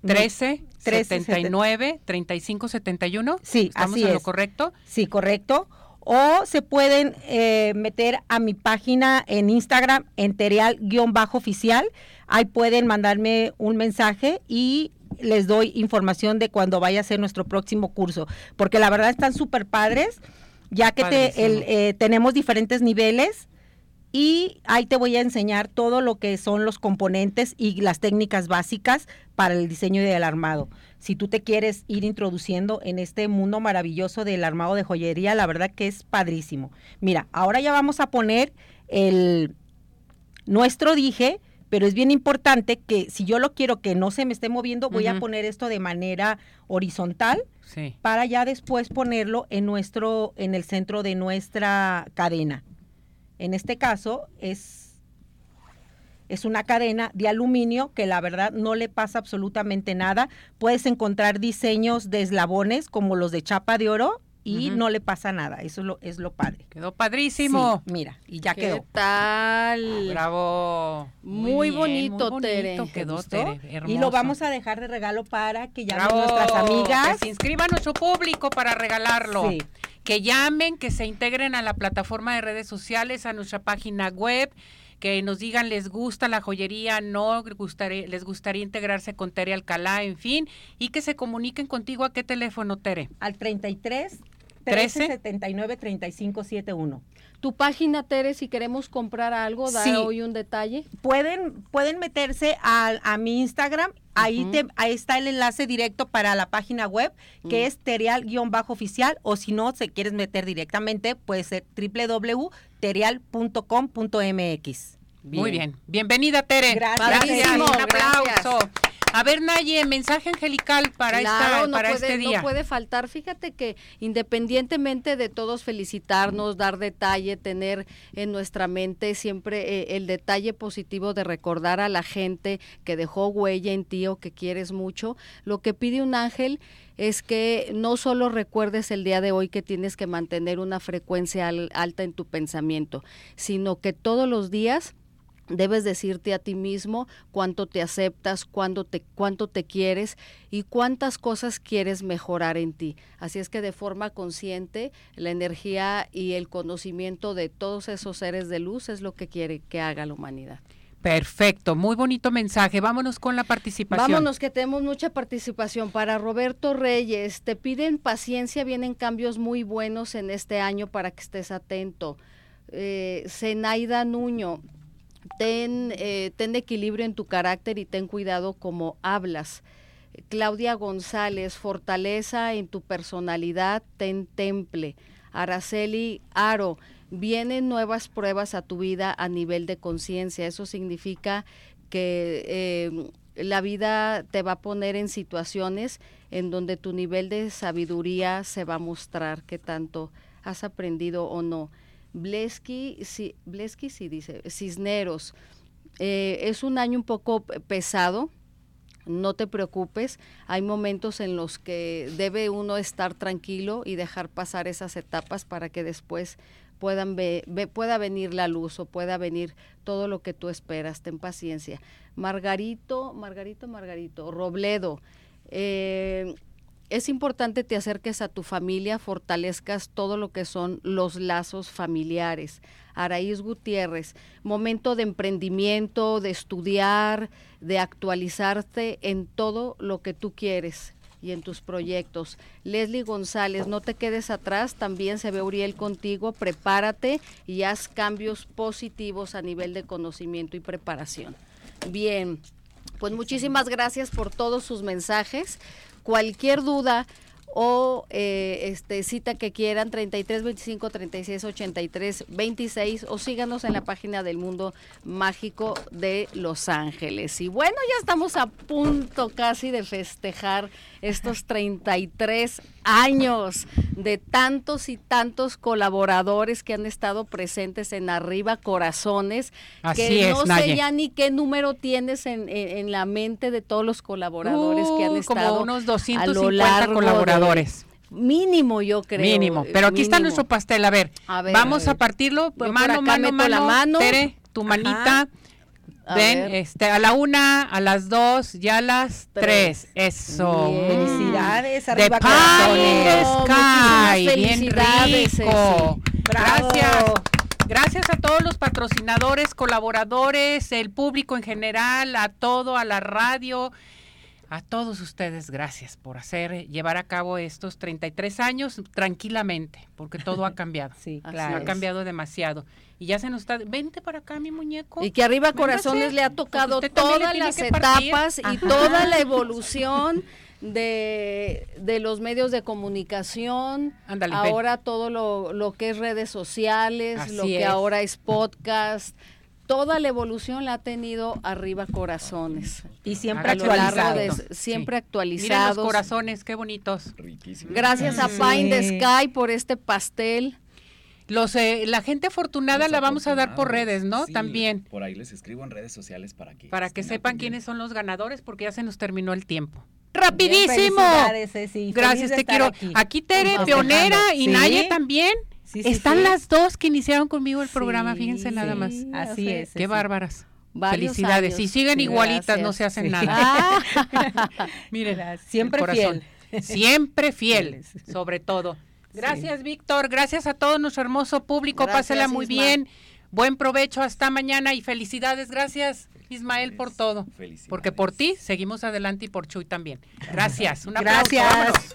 Speaker 2: 13
Speaker 9: 13,
Speaker 2: 79 35 71.
Speaker 9: Sí,
Speaker 2: ¿Estamos
Speaker 9: así
Speaker 2: en lo correcto?
Speaker 9: Sí, correcto. O se pueden eh, meter a mi página en Instagram, enterial-oficial. Ahí pueden mandarme un mensaje y les doy información de cuando vaya a ser nuestro próximo curso. Porque la verdad están súper padres, ya que te- el, eh, tenemos diferentes niveles y ahí te voy a enseñar todo lo que son los componentes y las técnicas básicas para el diseño del armado. Si tú te quieres ir introduciendo en este mundo maravilloso del armado de joyería, la verdad que es padrísimo. Mira, ahora ya vamos a poner el nuestro dije, pero es bien importante que si yo lo quiero que no se me esté moviendo, voy a poner esto de manera horizontal
Speaker 2: Sí.
Speaker 9: para ya después ponerlo en nuestro en el centro de nuestra cadena. En este caso es es una cadena de aluminio que la verdad no le pasa absolutamente nada. Puedes encontrar diseños de eslabones como los de chapa de oro y no le pasa nada. Eso es lo, es lo padre.
Speaker 2: Quedó padrísimo.
Speaker 9: Sí, mira, y ya
Speaker 7: ¿Qué
Speaker 9: quedó.
Speaker 7: tal?
Speaker 2: Bravo.
Speaker 7: Muy
Speaker 2: bien,
Speaker 7: bonito,
Speaker 2: muy
Speaker 7: Tere.
Speaker 2: bonito
Speaker 7: ¿Te
Speaker 2: Quedó. Tere.
Speaker 9: Y
Speaker 2: hermoso.
Speaker 9: lo vamos a dejar de regalo para que
Speaker 2: Bravo.
Speaker 9: nuestras amigas.
Speaker 2: Que se inscriba nuestro público para regalarlo.
Speaker 9: Sí.
Speaker 2: Que llamen, que se integren a la plataforma de redes sociales, a nuestra página web, que nos digan les gusta la joyería, no gustaría- les gustaría integrarse con Tere Alcalá, en fin, y que se comuniquen contigo a qué teléfono, Tere.
Speaker 9: al 33
Speaker 2: 13,
Speaker 9: 13 79 35 71.
Speaker 7: Tu página, Tere, si queremos comprar algo, da
Speaker 9: Sí.
Speaker 7: hoy un detalle.
Speaker 9: Pueden, pueden meterse a, a mi Instagram, ahí, te, ahí está el enlace directo para la página web, que
Speaker 7: Mm.
Speaker 9: es terial-oficial, o si no, se quieres meter directamente, puede ser www.terial.com.mx.
Speaker 2: Muy bien. Bienvenida, Tere.
Speaker 9: Gracias,
Speaker 7: Padrísimo,
Speaker 2: Un
Speaker 7: gracias.
Speaker 2: A ver, Naye, mensaje angelical para,
Speaker 7: Claro,
Speaker 2: esta,
Speaker 7: no
Speaker 2: para
Speaker 7: puede,
Speaker 2: este día.
Speaker 7: No puede faltar. Fíjate que independientemente de todos felicitarnos, dar detalle, tener en nuestra mente siempre eh, el detalle positivo de recordar a la gente que dejó huella en ti o que quieres mucho, lo que pide un ángel es que no solo recuerdes el día de hoy que tienes que mantener una frecuencia al- alta en tu pensamiento, sino que todos los días Debes decirte a ti mismo cuánto te aceptas, cuánto te, cuánto te quieres y cuántas cosas quieres mejorar en ti. Así es que de forma consciente, la energía y el conocimiento de todos esos seres de luz es lo que quiere que haga la humanidad.
Speaker 2: Perfecto, muy bonito mensaje. Vámonos con la participación.
Speaker 7: Vámonos que tenemos mucha participación. Para Roberto Reyes, te piden paciencia, vienen cambios muy buenos en este año para que estés atento. Eh, Zenaida Nuño, ten, eh, ten equilibrio en tu carácter y ten cuidado como hablas. Claudia González, fortaleza en tu personalidad, ten temple. Araceli Aro, vienen nuevas pruebas a tu vida a nivel de conciencia. Eso significa que eh, la vida te va a poner en situaciones en donde tu nivel de sabiduría se va a mostrar qué tanto has aprendido o no. Bleski, sí, Bleski sí dice, Cisneros, eh, es un año un poco pesado, no te preocupes, hay momentos en los que debe uno estar tranquilo y dejar pasar esas etapas para que después puedan pueda venir la luz o pueda venir todo lo que tú esperas, ten paciencia. Margarito, Margarito, Margarito, Robledo, eh, es importante te acerques a tu familia, fortalezcas todo lo que son los lazos familiares. Araíz Gutiérrez, momento de emprendimiento, de estudiar, de actualizarte en todo lo que tú quieres y en tus proyectos. Leslie González, no te quedes atrás, también se ve Uriel contigo, prepárate y haz cambios positivos a nivel de conocimiento y preparación. Bien, pues muchísimas gracias por todos sus mensajes. Cualquier duda o eh, este cita que quieran 33 25 36 83 26 o síganos en la página del Mundo Mágico de Los Ángeles. Y bueno, ya estamos a punto casi de festejar estos 33 años de tantos y tantos colaboradores que han estado presentes en Arriba Corazones,
Speaker 2: Así
Speaker 7: que
Speaker 2: es,
Speaker 7: no
Speaker 2: Naye.
Speaker 7: sé ya ni qué número tienes en, en- en la mente de todos los colaboradores que han
Speaker 2: Uh,
Speaker 7: estado
Speaker 2: como unos
Speaker 7: a lo
Speaker 2: 250
Speaker 7: largo de-
Speaker 2: colaboradores.
Speaker 7: mínimo yo creo.
Speaker 2: Mínimo, pero aquí está nuestro pastel, a ver,
Speaker 7: A ver,
Speaker 2: vamos
Speaker 7: a
Speaker 2: partirlo,
Speaker 7: por
Speaker 2: mano,
Speaker 7: acá
Speaker 2: mano,
Speaker 7: meto la
Speaker 2: mano,
Speaker 7: mano.
Speaker 2: Tere, tu manita,
Speaker 7: A
Speaker 2: ven,
Speaker 7: ver.
Speaker 2: este, a la una, a las dos, ya a las tres,
Speaker 7: Tres.
Speaker 2: eso.
Speaker 7: Bien.
Speaker 9: Felicidades,
Speaker 2: De
Speaker 9: arriba
Speaker 2: the sky, bien rico.
Speaker 9: Bravo.
Speaker 2: Gracias. Gracias a todos los patrocinadores, colaboradores, el público en general, a todo, a la radio, a todos ustedes, gracias por hacer, llevar a cabo estos 33 años tranquilamente, porque todo ha cambiado.
Speaker 9: Sí, claro.
Speaker 2: Ha cambiado demasiado. Y ya se nos está, vente para acá, mi muñeco.
Speaker 7: Y que arriba
Speaker 2: Véngase,
Speaker 7: Corazones le ha tocado todas las etapas y
Speaker 9: Ajá.
Speaker 7: toda la evolución de, de los medios de comunicación,
Speaker 2: Ándale, ven.
Speaker 7: ahora todo lo, lo que es redes sociales,
Speaker 2: Así
Speaker 7: lo que
Speaker 2: es.
Speaker 7: ahora es podcast, toda la evolución la ha tenido arriba Corazones.
Speaker 9: Y siempre
Speaker 2: A
Speaker 7: A lo largo
Speaker 9: actualizado.
Speaker 7: de-
Speaker 2: Exacto,
Speaker 7: siempre
Speaker 2: sí. Miren los
Speaker 7: actualizados.
Speaker 2: corazones, qué bonitos.
Speaker 10: Riquísimo.
Speaker 7: Gracias a
Speaker 9: Sí.
Speaker 7: Pine the Sky por este pastel.
Speaker 2: Los, eh, la gente afortunada
Speaker 10: Los
Speaker 2: la vamos a dar por redes, ¿no?
Speaker 10: Sí,
Speaker 2: También.
Speaker 10: Por ahí les escribo en redes sociales para que
Speaker 2: Para que sepan quiénes son los ganadores, porque ya se nos terminó el tiempo.
Speaker 9: Bien,
Speaker 2: ¡Rapidísimo!
Speaker 9: felicidades, Ceci. Feliz
Speaker 2: Gracias, te quiero.
Speaker 9: aquí.
Speaker 2: Aquí, Tere, pionera, y
Speaker 9: Sí.
Speaker 2: Naye también.
Speaker 9: Sí, sí,
Speaker 2: Están
Speaker 9: sí.
Speaker 2: las dos que iniciaron conmigo el programa,
Speaker 9: Sí,
Speaker 2: fíjense nada más.
Speaker 9: Así es.
Speaker 2: Qué bárbaras.
Speaker 7: Varios
Speaker 2: Felicidades.
Speaker 7: años.
Speaker 2: Y siguen
Speaker 7: Sí,
Speaker 2: igualitas, no se hacen
Speaker 9: Sí.
Speaker 2: nada.
Speaker 7: Ah,
Speaker 2: Miren,
Speaker 9: Gracias. Siempre fiel.
Speaker 2: Siempre fiel, sobre todo. Gracias, Víctor. Gracias a todo nuestro hermoso público.
Speaker 7: Gracias,
Speaker 2: Pásela muy
Speaker 7: Isma.
Speaker 2: bien. Buen provecho hasta mañana y felicidades. Gracias, Ismael, por todo. Porque por ti seguimos adelante y por Chuy también. Gracias. Un aplauso.
Speaker 9: Gracias.
Speaker 2: Vámonos.